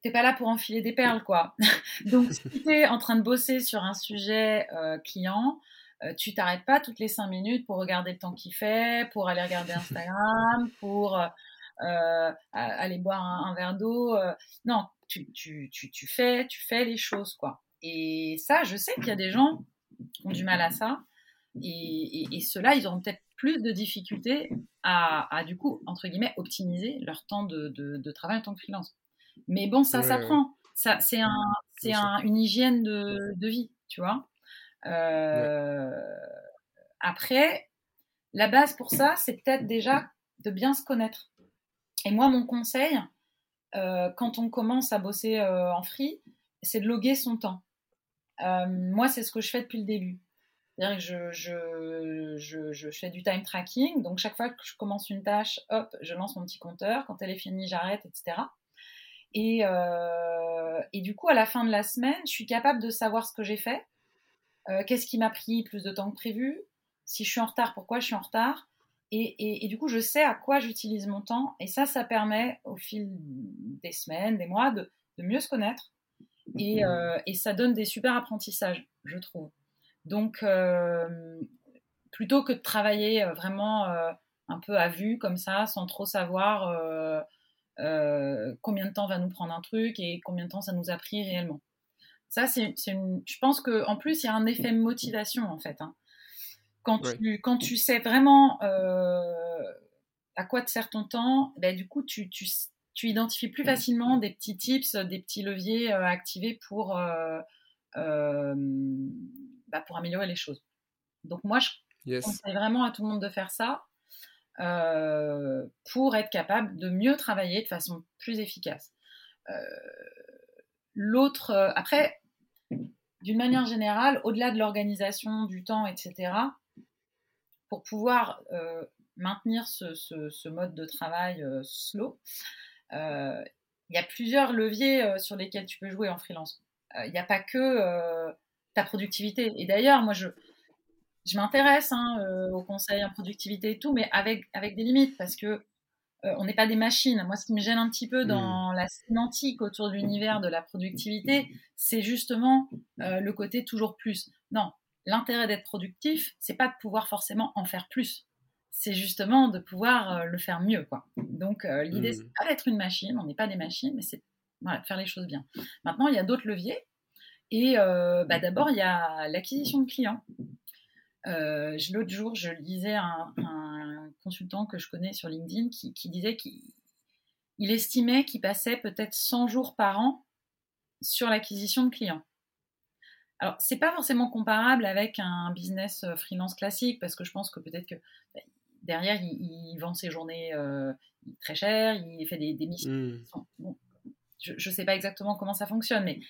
T'es pas là pour enfiler des perles, quoi. Donc, si tu es en train de bosser sur un sujet client, tu t'arrêtes pas toutes les cinq minutes pour regarder le temps qu'il fait, pour aller regarder Instagram, pour aller boire un verre d'eau. non, tu, fais, tu fais les choses, quoi. Et ça, je sais qu'il y a des gens qui ont du mal à ça. Et, et, ceux-là, ils auront peut-être plus de difficultés à, du coup, entre guillemets, optimiser leur temps de, travail en tant que freelance. Mais bon, ça s'apprend. Ça, c'est un, une hygiène de, vie, tu vois. Euh, après, la base pour ça, c'est peut-être déjà de bien se connaître. Et moi, mon conseil, euh, quand on commence à bosser euh, en free, c'est de loguer son temps. Euh, moi, c'est ce que je fais depuis le début. C'est-à-dire que je, je, je, fais du time tracking. Donc, chaque fois que je commence une tâche, hop, je lance mon petit compteur. Quand elle est finie, j'arrête, etc. Et, et, du coup, à la fin de la semaine, je suis capable de savoir ce que j'ai fait. Qu'est-ce qui m'a pris plus de temps que prévu? Si je suis en retard, pourquoi je suis en retard? Et, du coup, je sais à quoi j'utilise mon temps. Et ça, ça permet au fil des semaines, des mois, de, mieux se connaître. Et, euh, et, ça donne des super apprentissages, je trouve. Donc, euh, plutôt que de travailler euh, vraiment un peu à vue, comme ça, sans trop savoir combien de temps va nous prendre un truc et combien de temps ça nous a pris réellement. Ça, c'est, je pense qu'en plus, il y a un effet motivation, en fait. Hein. Quand, tu, quand tu sais vraiment euh, à quoi te sert ton temps, ben, du coup, tu, tu, tu, identifies plus facilement des petits tips, des petits leviers euh, à activer pour, euh, bah, pour améliorer les choses. Donc moi, je conseille vraiment à tout le monde de faire ça pour être capable de mieux travailler de façon plus efficace. L'autre, après, d'une manière générale, au-delà de l'organisation du temps, etc., pour pouvoir euh, maintenir ce, mode de travail euh, slow, euh, il y a plusieurs leviers sur lesquels tu peux jouer en freelance. Il n'y a pas que ta productivité. Et d'ailleurs, moi, je, je m'intéresse hein, au conseil en productivité et tout, mais avec, avec des limites, parce que on n'est pas des machines. Moi, ce qui me gêne un petit peu dans mmh. la sémantique autour de l'univers de la productivité, c'est justement le côté toujours plus. Non, l'intérêt d'être productif, c'est pas de pouvoir forcément en faire plus. C'est justement de pouvoir le faire mieux, quoi. Donc, l'idée, c'est mmh. pas d'être une machine. On n'est pas des machines, mais c'est voilà, de faire les choses bien. Maintenant, il y a d'autres leviers. Et bah, d'abord, il y a l'acquisition de clients. L'autre jour, je lisais un, consultant que je connais sur LinkedIn qui, disait qu'il estimait qu'il passait peut-être 100 jours par an sur l'acquisition de clients. Alors, c'est pas forcément comparable avec un business euh, freelance classique, parce que je pense que peut-être que bah, derrière, il, vend ses journées euh, très chères, il fait des, missions. Mmh. je ne sais pas exactement comment ça fonctionne, mais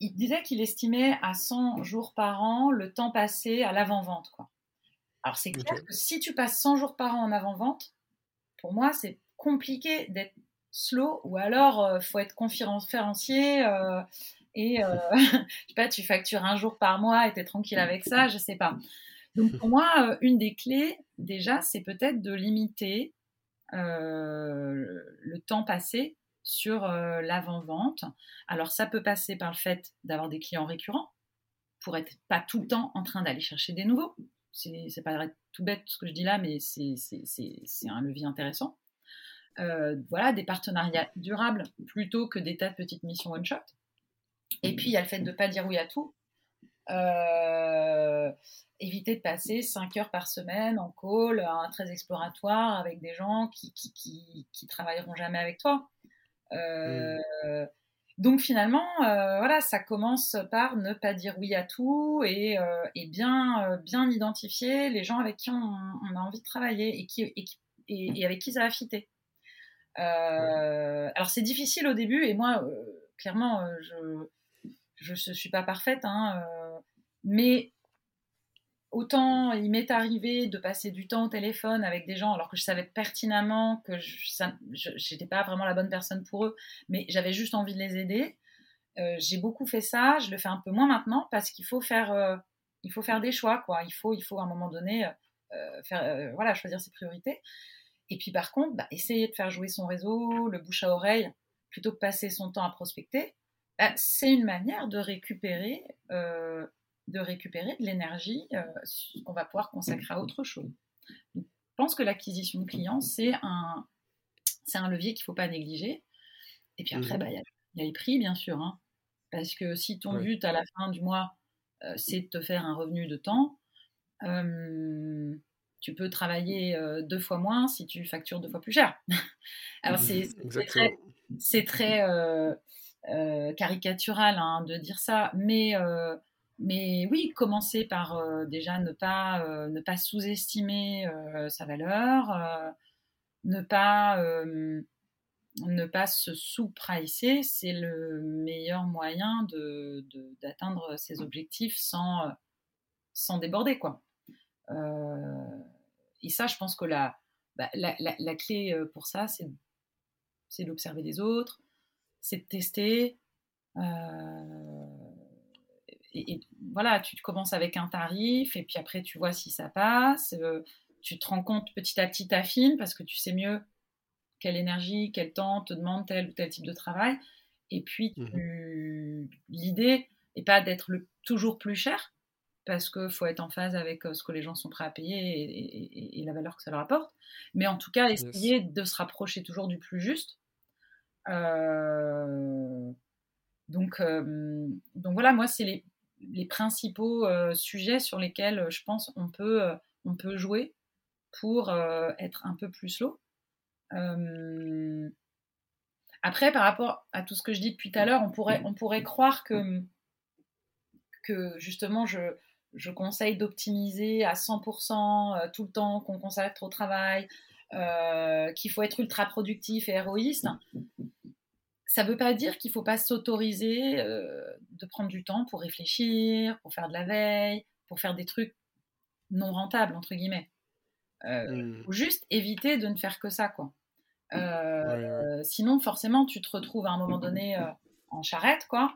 il disait qu'il estimait à 100 jours par an le temps passé à l'avant-vente. Quoi. Alors c'est clair que si tu passes 100 jours par an en avant-vente, pour moi c'est compliqué d'être slow ou alors il euh, faut être conférencier euh, et euh, je sais pas, tu factures un jour par mois et tu es tranquille avec ça, je sais pas. Donc pour moi, une des clés déjà, c'est peut-être de limiter le temps passé sur l'avant-vente. Alors ça peut passer par le fait d'avoir des clients récurrents pour être pas tout le temps en train d'aller chercher des nouveaux c'est pas tout bête ce que je dis là, mais c'est un levier intéressant. Euh, voilà, des partenariats durables plutôt que des tas de petites missions one-shot. Et puis, il y a le fait de ne pas dire oui à tout. Euh, éviter de passer 5 heures par semaine en call, un très exploratoire avec des gens qui, qui, qui, travailleront jamais avec toi. Euh, mmh. Donc finalement, euh, voilà, ça commence par ne pas dire oui à tout et, euh, bien, euh, bien identifier les gens avec qui on, a envie de travailler et, qui, et, avec qui ça va fitter. alors c'est difficile au début et moi, clairement, je ne suis pas parfaite, hein, mais autant il m'est arrivé de passer du temps au téléphone avec des gens alors que je savais pertinemment que je n'étais pas vraiment la bonne personne pour eux, mais j'avais juste envie de les aider. Euh, j'ai beaucoup fait ça, je le fais un peu moins maintenant parce qu'il faut faire, euh, faut faire des choix, quoi. Il faut, il faut à un moment donné euh, faire, voilà, choisir ses priorités. Et puis par contre, bah, essayer de faire jouer son réseau, le bouche à oreille, plutôt que passer son temps à prospecter, bah, c'est une manière de récupérer de récupérer de l'énergie euh, qu'on va pouvoir consacrer à autre chose. je pense que l'acquisition de clients, c'est un, c'est un levier qu'il ne faut pas négliger. Et puis après, mmh. bah, il y, a les prix, bien sûr. Hein. parce que si ton but à la fin du mois, euh, c'est de te faire un revenu de temps, tu peux travailler euh, deux fois moins si tu factures deux fois plus cher. Alors c'est, c'est très, caricatural hein, de dire ça, mais mais oui, commencer par euh, déjà ne pas, euh, pas sous-estimer euh, sa valeur, ne pas, ne pas se sous-pricer, c'est le meilleur moyen d'atteindre de, ses objectifs sans, sans déborder. Quoi. et ça, je pense que la, bah, la, la, clé pour ça, c'est d'observer les autres, c'est de tester et, voilà, tu commences avec un tarif et puis après tu vois si ça passe. Euh, tu te rends compte petit à petit, t'affines parce que tu sais mieux quelle énergie, quel temps te demande tel ou tel type de travail. Et puis mmh l'idée n'est pas d'être toujours plus cher parce qu'il faut être en phase avec euh, ce que les gens sont prêts à payer et, la valeur que ça leur apporte. Mais en tout cas, essayer de se rapprocher toujours du plus juste. Euh, donc, donc voilà, moi, c'est les, les principaux euh, sujets sur lesquels euh, je pense on peut, euh, on peut jouer pour être un peu plus slow. Après, par rapport à tout ce que je dis depuis tout à l'heure, on pourrait, on pourrait croire que, que justement, je, je conseille d'optimiser à 100% tout le temps qu'on consacre au travail, qu'il faut être ultra productif et héroïste ça ne veut pas dire qu'il ne faut pas s'autoriser euh, de prendre du temps pour réfléchir, pour faire de la veille, pour faire des trucs non rentables, entre guillemets. Il euh, mmh. faut juste éviter de ne faire que ça, quoi. Euh, sinon, forcément, tu te retrouves à un moment donné en charrette, quoi.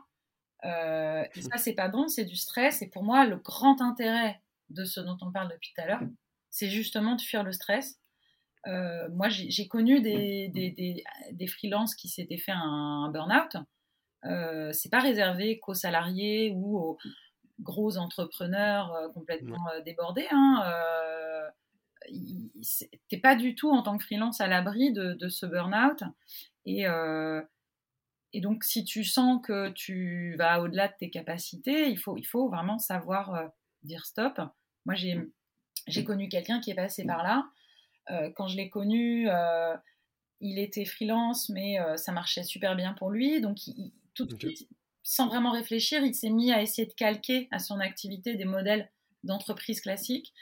et ça, c'est pas bon, c'est du stress. Et pour moi, le grand intérêt de ce dont on parle depuis tout à l'heure, c'est justement de fuir le stress. Moi, j'ai connu des, des, des, des freelances qui s'étaient fait un, burn-out. Euh, c'est pas réservé qu'aux salariés ou aux gros entrepreneurs complètement débordés. Hein, t'es pas du tout en tant que freelance à l'abri de, ce burn-out. Et, euh, et donc, si tu sens que tu vas au-delà de tes capacités, il faut, il faut vraiment savoir euh, dire stop. Moi, j'ai connu quelqu'un qui est passé par là. Euh, quand je l'ai connu, il était freelance, mais ça marchait super bien pour lui. Donc, tout, sans vraiment réfléchir, il s'est mis à essayer de calquer à son activité des modèles d'entreprise classiques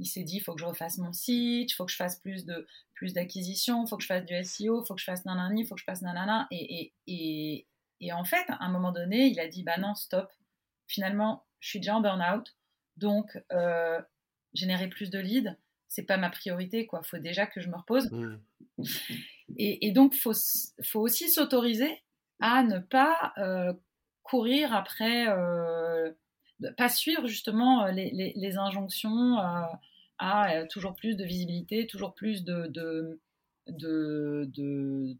il s'est dit, il faut que je refasse mon site, il faut que je fasse plus de plus d'acquisitions, il faut que je fasse du SEO, il faut que je fasse nanani, il faut que je fasse nanana. Et, et, et, en fait, à un moment donné, il a dit, bah non, stop. Finalement, je suis déjà en burn-out, donc euh, générer plus de leads, c'est pas ma priorité, quoi. Faut déjà que je me repose. Mmh. Et, donc, faut, faut aussi s'autoriser à ne pas euh, courir après, euh, pas suivre justement les, les, les injonctions à euh, toujours plus de visibilité, toujours plus de, de, de,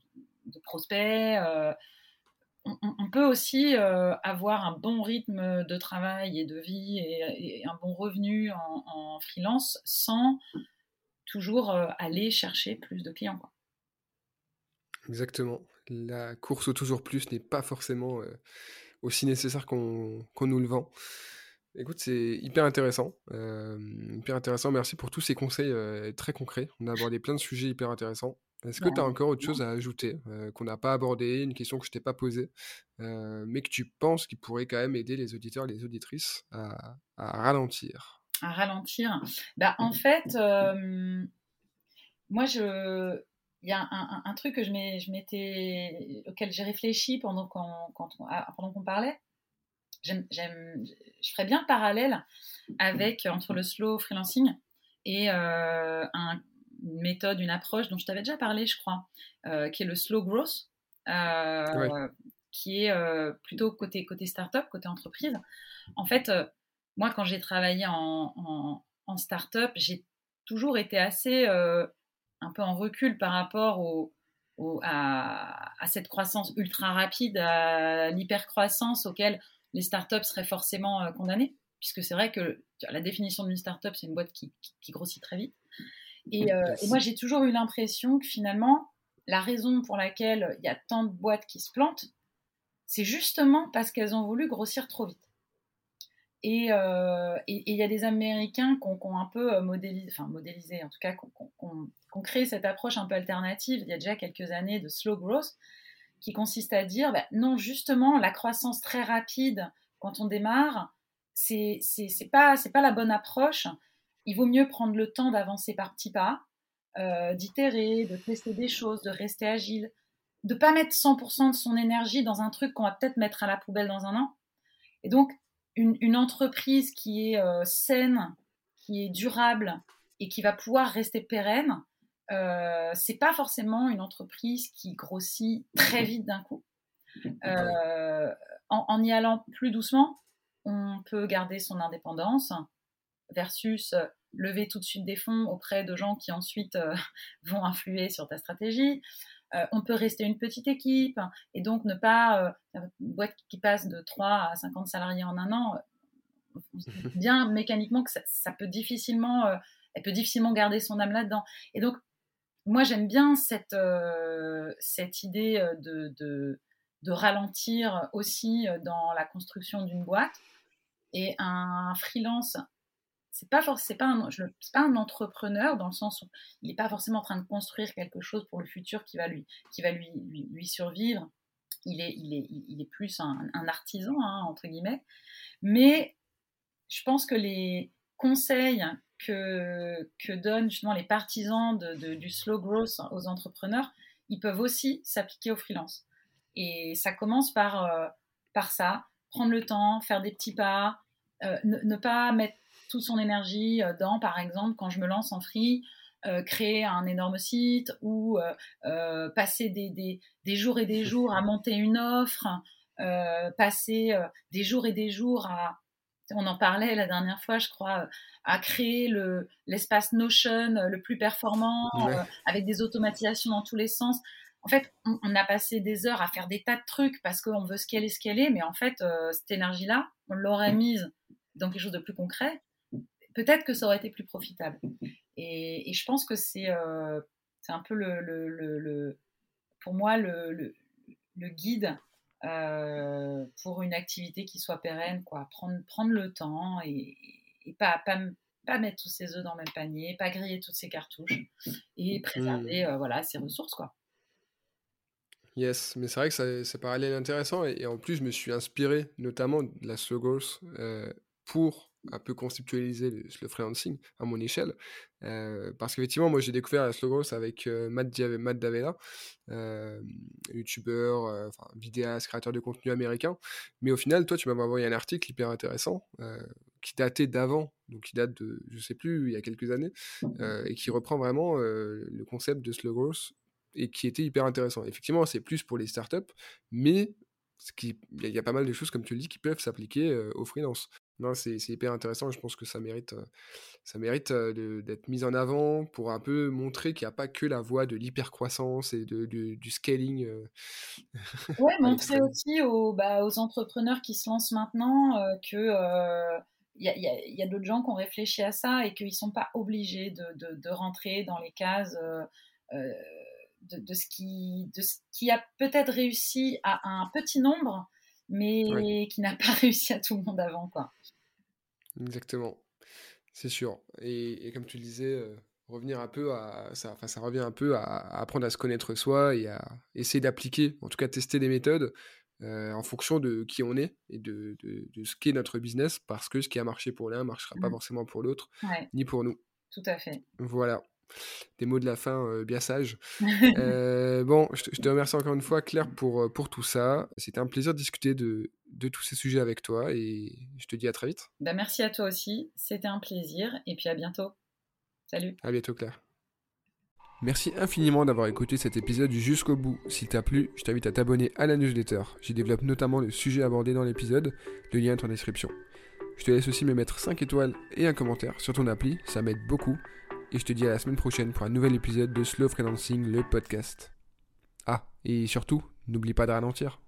prospects. Euh, on, peut aussi euh, avoir un bon rythme de travail et de vie et, un bon revenu en, freelance sans toujours aller chercher plus de clients. Exactement. La course au toujours plus n'est pas forcément aussi nécessaire qu'on nous le vend. Écoute, c'est hyper intéressant. hyper intéressant. Merci pour tous ces conseils très concrets. On a abordé plein de sujets hyper intéressants. Est-ce que tu as encore autre chose à ajouter qu'on n'a pas abordé, une question que je t'ai pas posée, mais que tu penses qui pourrait quand même aider les auditeurs, les auditrices à, ralentir? À ralentir. Bah, en fait, moi, je, il y a un, truc que je m'étais, auquel j'ai réfléchi pendant qu'on parlait. J'aime, je ferais bien le parallèle avec entre le slow freelancing et euh, une méthode, une approche dont je t'avais déjà parlé, je crois, euh, qui est le slow growth, euh, qui est plutôt côté côté startup, côté entreprise. En fait, moi, quand j'ai travaillé en, en, en startup, j'ai toujours été assez un peu en recul par rapport au, à, à, cette croissance ultra rapide, à l'hypercroissance auquel les startups seraient forcément euh, condamnées, puisque c'est vrai que la définition d'une startup, c'est une boîte qui, grossit très vite. Euh, et, moi, j'ai toujours eu l'impression que finalement, la raison pour laquelle il y a tant de boîtes qui se plantent, c'est justement parce qu'elles ont voulu grossir trop vite. Et euh, il y a des Américains qui ont, un peu modélisé, enfin modélisé, en tout cas, qui ont, créé cette approche un peu alternative il y a déjà quelques années de slow growth, qui consiste à dire bah, non, justement, la croissance très rapide quand on démarre, c'est pas pas la bonne approche. Il vaut mieux prendre le temps d'avancer par petits pas, euh, d'itérer, de tester des choses, de rester agile, de pas mettre 100% de son énergie dans un truc qu'on va peut-être mettre à la poubelle dans un an. Et donc une, une entreprise qui est euh, saine, qui est durable et qui va pouvoir rester pérenne, euh, c'est pas forcément une entreprise qui grossit très vite d'un coup. Euh, en, y allant plus doucement, on peut garder son indépendance versus lever tout de suite des fonds auprès de gens qui ensuite euh, vont influer sur ta stratégie. on peut rester une petite équipe et donc ne pas une boîte qui passe de 3 à 50 salariés en un an. bien mécaniquement que ça, ça peut difficilement, elle peut difficilement garder son âme là-dedans. Et donc moi, j'aime bien cette, euh, cette idée euh, de, de, ralentir aussi euh, dans la construction d'une boîte. Et un freelance, c'est pas forcément pas un, pas un entrepreneur dans le sens où il n'est pas forcément en train de construire quelque chose pour le futur qui va lui, qui va lui, lui, survivre. Il est, il est, il est plus un, artisan, hein, entre guillemets. Mais je pense que les conseils que, que donnent justement les partisans de, du slow growth aux entrepreneurs, ils peuvent aussi s'appliquer aux freelance. Et ça commence par, euh, par ça, prendre le temps, faire des petits pas, euh, ne, pas mettre toute son énergie euh, dans, par exemple, quand je me lance en free, créer un énorme site ou passer des, des, des, jours et des jours à monter une offre passer des jours et des jours à, on en parlait la dernière fois, je crois, à créer le, l'espace Notion le plus performant, avec des automatisations dans tous les sens. En fait, on, a passé des heures à faire des tas de trucs parce qu'on veut scaler, scaler, mais en fait, cette énergie-là, on l'aurait mise dans quelque chose de plus concret. Peut-être que ça aurait été plus profitable. Et, je pense que c'est, c'est un peu le, le, pour moi le, guide euh, pour une activité qui soit pérenne, quoi. Prendre, prendre le temps et, pas, pas, pas, mettre tous ses œufs dans le même panier, pas griller toutes ses cartouches et préserver mmh. euh, voilà, ses ressources, quoi. Yes, mais c'est vrai que ça, ça parallèle intéressant et, en plus je me suis inspiré notamment de la Slogos euh, pour un peu conceptualiser le, le freelancing à mon échelle. Euh, parce qu'effectivement, moi j'ai découvert la Slogos avec euh, Matt, Matt, Davella, euh, youtubeur, euh, enfin, vidéaste, créateur de contenu américain. Mais au final, toi, tu m'avais envoyé un article hyper intéressant qui datait d'avant, donc qui date de, je sais plus, il y a quelques années, et qui reprend vraiment le concept de Slogos et qui était hyper intéressant. Effectivement, c'est plus pour les startups, mais il y, a pas mal de choses, comme tu le dis, qui peuvent s'appliquer au freelance. Non, c'est hyper intéressant. Je pense que ça mérite, ça mérite d'être mis en avant pour un peu montrer qu'il n'y a pas que la voie de l'hypercroissance et de, du scaling. Oui, montrer aussi aux, bah, aux, entrepreneurs qui se lancent maintenant que il y a, d'autres gens qui ont réfléchi à ça et qu'ils ne sont pas obligés de, de, rentrer dans les cases de, ce qui, de ce qui a peut-être réussi à un petit nombre mais qui n'a pas réussi à tout le monde avant. Quoi. Exactement, c'est sûr. Et, comme tu le disais, euh, revenir un peu à ça, enfin, ça revient un peu à, apprendre à se connaître soi et à essayer d'appliquer, en tout cas tester des méthodes euh, en fonction de qui on est et de, de, ce qu'est notre business, parce que ce qui a marché pour l'un ne marchera pas mmh. forcément pour l'autre, ni pour nous. Tout à fait. Voilà des mots de la fin euh, bien sages. Euh, bon, je te, remercie encore une fois, Claire, pour, euh, pour tout ça. C'était un plaisir de discuter de, de, tous ces sujets avec toi et je te dis à très vite. Bah, merci à toi aussi, c'était un plaisir et puis à bientôt. Salut. À bientôt, Claire. Merci infiniment d'avoir écouté cet épisode jusqu'au bout. S'il t'a plu, je t'invite à t'abonner à la newsletter. J'y développe notamment le sujet abordé dans l'épisode. Le lien est en description. Je te laisse aussi me mettre 5 étoiles et un commentaire sur ton appli, ça m'aide beaucoup et je te dis à la semaine prochaine pour un nouvel épisode de Slow Freelancing, le podcast. Ah, et surtout, n'oublie pas de ralentir.